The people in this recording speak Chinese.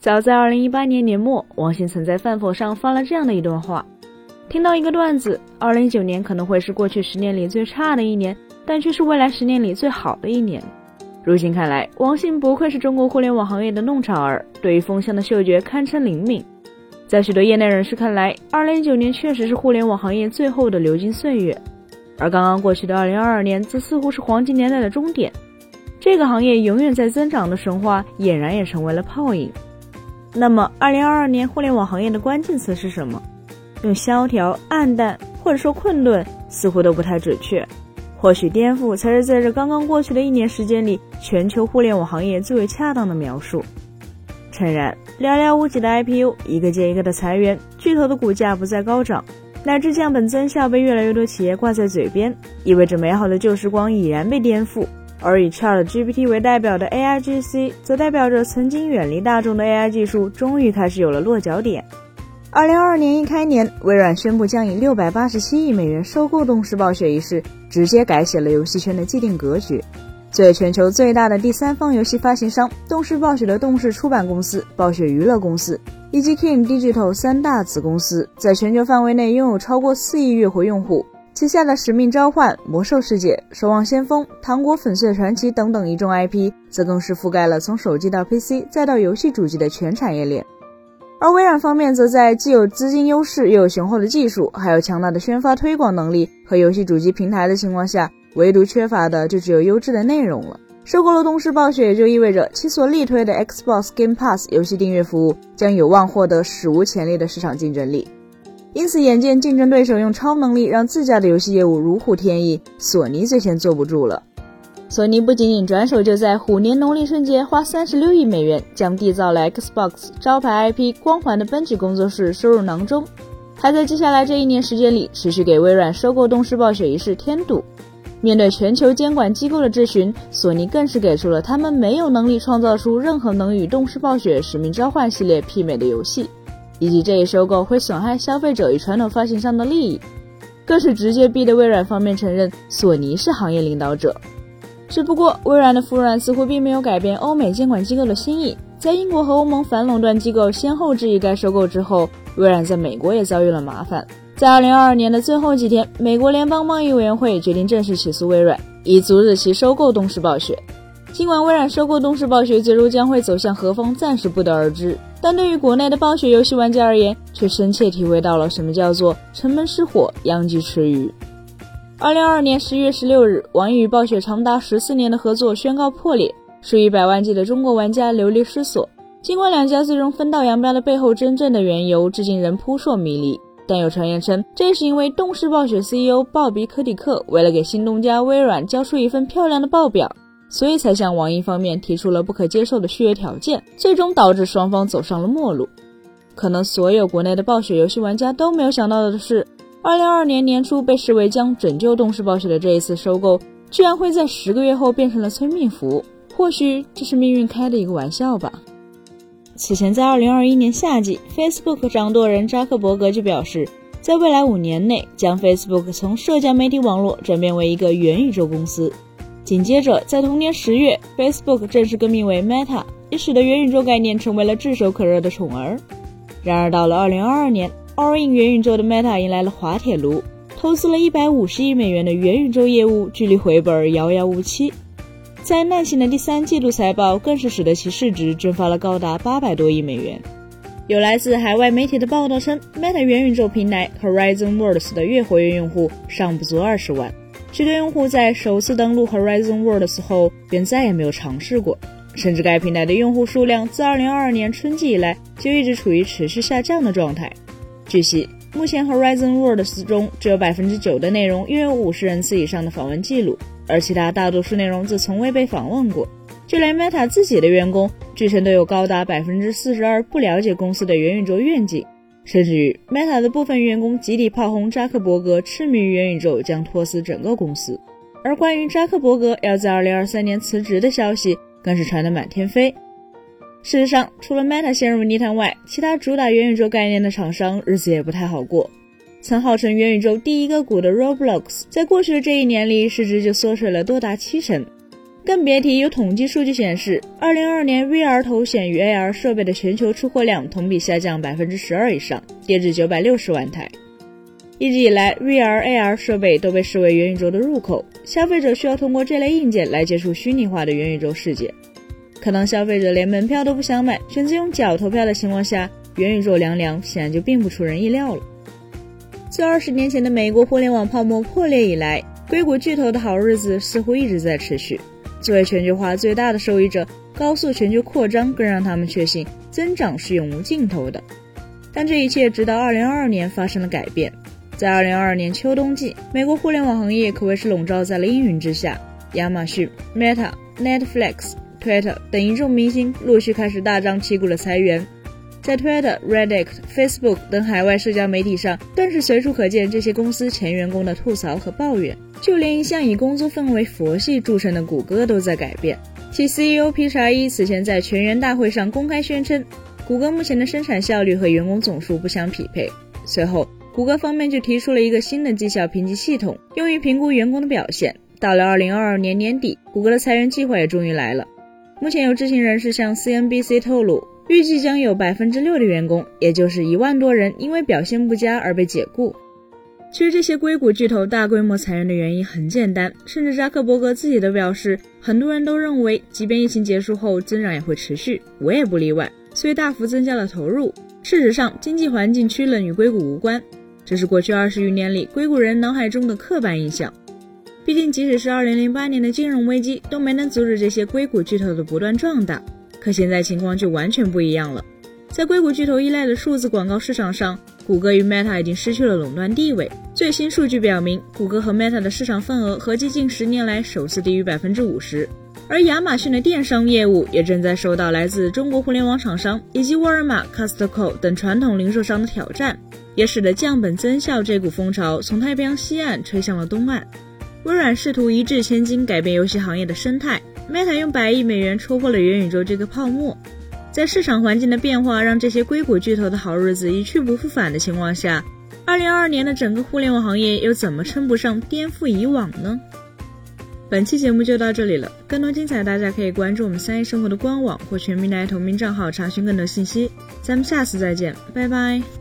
早在2018年年末，王兴曾在饭否上发了这样的一段话：听到一个段子，2019年可能会是过去十年里最差的一年，但却是未来十年里最好的一年。如今看来，王兴不愧是中国互联网行业的弄潮儿，对于风向的嗅觉堪称灵敏。在许多业内人士看来，2019年确实是互联网行业最后的流金岁月，而刚刚过去的2022年则似乎是黄金年代的终点。这个行业永远在增长的神话，俨然也成为了泡影。那么，2022年互联网行业的关键词是什么？用萧条、暗淡或者说困顿，似乎都不太准确。或许颠覆才是在这刚刚过去的一年时间里，全球互联网行业最为恰当的描述。诚然，寥寥无几的 IPO，一个接一个的裁员，巨头的股价不再高涨，乃至降本增效被越来越多企业挂在嘴边，意味着美好的旧时光已然被颠覆。而以 ChatGPT 为代表的 AIGC，则代表着曾经远离大众的 AI 技术，终于开始有了落脚点。二零二二年一开年，微软宣布将以六百八十七亿美元收购动视暴雪一事，直接改写了游戏圈的既定格局。作为全球最大的第三方游戏发行商，动视暴雪的动视出版公司、暴雪娱乐公司以及 King Digital 三大子公司，在全球范围内拥有超过四亿月活用户。旗下的《使命召唤》《魔兽世界》《守望先锋》《糖果粉碎传奇》等等一众 IP，则更是覆盖了从手机到 PC 再到游戏主机的全产业链。而微软方面则在既有资金优势，又有雄厚的技术，还有强大的宣发推广能力和游戏主机平台的情况下，唯独缺乏的就只有优质的内容了。收购了动视暴雪，也就意味着其所力推的 Xbox Game Pass 游戏订阅服务将有望获得史无前例的市场竞争力。因此，眼见竞争对手用超能力让自家的游戏业务如虎添翼，索尼最先坐不住了。索尼不仅仅转手就在虎年农历春节花三十六亿美元将缔造了 Xbox 招牌 IP 光环的奔驰工作室收入囊中，还在接下来这一年时间里持续给微软收购动视暴雪一事添堵。面对全球监管机构的质询，索尼更是给出了他们没有能力创造出任何能与动视暴雪使命召唤系列媲美的游戏，以及这一收购会损害消费者与传统发行商的利益，更是直接逼得微软方面承认索尼是行业领导者。只不过，微软的服软似乎并没有改变欧美监管机构的心意。在英国和欧盟反垄断机构先后质疑该收购之后，微软在美国也遭遇了麻烦。在二零二二年的最后几天，美国联邦贸易委员会决定正式起诉微软，以阻止其收购动视暴雪。尽管微软收购动视暴雪最终将会走向何方，暂时不得而知，但对于国内的暴雪游戏玩家而言，却深切体会到了什么叫做城门失火，殃及池鱼。二零二二年十月十六日，网易与暴雪长达十四年的合作宣告破裂，数以百万计的中国玩家流离失所。尽管两家最终分道扬镳的背后真正的缘由至今仍扑朔迷离，但有传言称，这是因为动视暴雪 CEO 鲍比·科迪克为了给新东家微软交出一份漂亮的报表，所以才向网易方面提出了不可接受的续约条件，最终导致双方走上了陌路。可能所有国内的暴雪游戏玩家都没有想到的是。二零二二年年初被视为将拯救动视暴雪的这一次收购，居然会在十个月后变成了催命符。或许这是命运开的一个玩笑吧。此前在二零二一年夏季，Facebook 掌舵人扎克伯格就表示，在未来五年内将 Facebook 从社交媒体网络转变为一个元宇宙公司。紧接着，在同年十月，Facebook 正式更名为 Meta，也使得元宇宙概念成为了炙手可热的宠儿。然而到了二零二二年。All in 元宇宙的 Meta 迎来了滑铁卢，投资了一百五十亿美元的元宇宙业务，距离回本遥遥无期。在难行的第三季度财报，更是使得其市值蒸发了高达八百多亿美元。有来自海外媒体的报道称，Meta 元宇宙平台 Horizon Worlds 的月活跃用户尚不足二十万，许多用户在首次登录 Horizon Worlds 后便再也没有尝试过，甚至该平台的用户数量自2022年春季以来就一直处于持续下降的状态。据悉，目前 Horizon Worlds 中只有百分之九的内容拥有五十人次以上的访问记录，而其他大多数内容则从未被访问过。就连 Meta 自己的员工，据称都有高达百分之四十二不了解公司的元宇宙愿景，甚至于 Meta 的部分员工集体炮轰扎克伯格痴迷元宇宙将拖死整个公司。而关于扎克伯格要在二零二三年辞职的消息，更是传得满天飞。事实上，除了 Meta 陷入泥潭外，其他主打元宇宙概念的厂商日子也不太好过。曾号称元宇宙第一个股的 Roblox，在过去的这一年里，市值就缩水了多达七成。更别提有统计数据显示，二零二二年 VR 头显与 AR 设备的全球出货量同比下降百分之十二以上，跌至九百六十万台。一直以来，VR、AR 设备都被视为元宇宙的入口，消费者需要通过这类硬件来接触虚拟化的元宇宙世界。可当消费者连门票都不想买，选择用脚投票的情况下，元宇宙凉凉显然就并不出人意料了。自二十年前的美国互联网泡沫破裂以来，硅谷巨头的好日子似乎一直在持续。作为全球化最大的受益者，高速全球扩张更让他们确信增长是永无尽头的。但这一切直到二零二二年发生了改变。在二零二二年秋冬季，美国互联网行业可谓是笼罩在了阴云之下。亚马逊、Meta、Netflix、Twitter 等一众明星陆续开始大张旗鼓的裁员，在 Twitter、Reddit、Facebook 等海外社交媒体上，更是随处可见这些公司前员工的吐槽和抱怨。就连一向以工作氛围佛系著称的谷歌都在改变。其 CEO 皮查伊此前在全员大会上公开宣称，谷歌目前的生产效率和员工总数不相匹配。随后，谷歌方面就提出了一个新的绩效评级系统，用于评估员工的表现。到了二零二二年年底，谷歌的裁员计划也终于来了。目前有知情人士向 CNBC 透露，预计将有百分之六的员工，也就是一万多人，因为表现不佳而被解雇。其实这些硅谷巨头大规模裁员的原因很简单，甚至扎克伯格自己都表示，很多人都认为，即便疫情结束后增长也会持续，我也不例外，所以大幅增加了投入。事实上，经济环境趋冷与硅谷无关。这是过去二十余年里硅谷人脑海中的刻板印象。毕竟，即使是二零零八年的金融危机都没能阻止这些硅谷巨头的不断壮大。可现在情况就完全不一样了。在硅谷巨头依赖的数字广告市场上，谷歌与 Meta 已经失去了垄断地位。最新数据表明，谷歌和 Meta 的市场份额合计近十年来首次低于百分之五十。而亚马逊的电商业务也正在受到来自中国互联网厂商以及沃尔玛、Costco 等传统零售商的挑战。也使得降本增效这股风潮从太平洋西岸吹向了东岸。微软试图一掷千金改变游戏行业的生态，Meta 用百亿美元戳破了元宇宙这个泡沫。在市场环境的变化让这些硅谷巨头的好日子一去不复返的情况下，二零二二年的整个互联网行业又怎么称不上颠覆以往呢？本期节目就到这里了，更多精彩大家可以关注我们三一生活的官网或全民来同名账号查询更多信息。咱们下次再见，拜拜。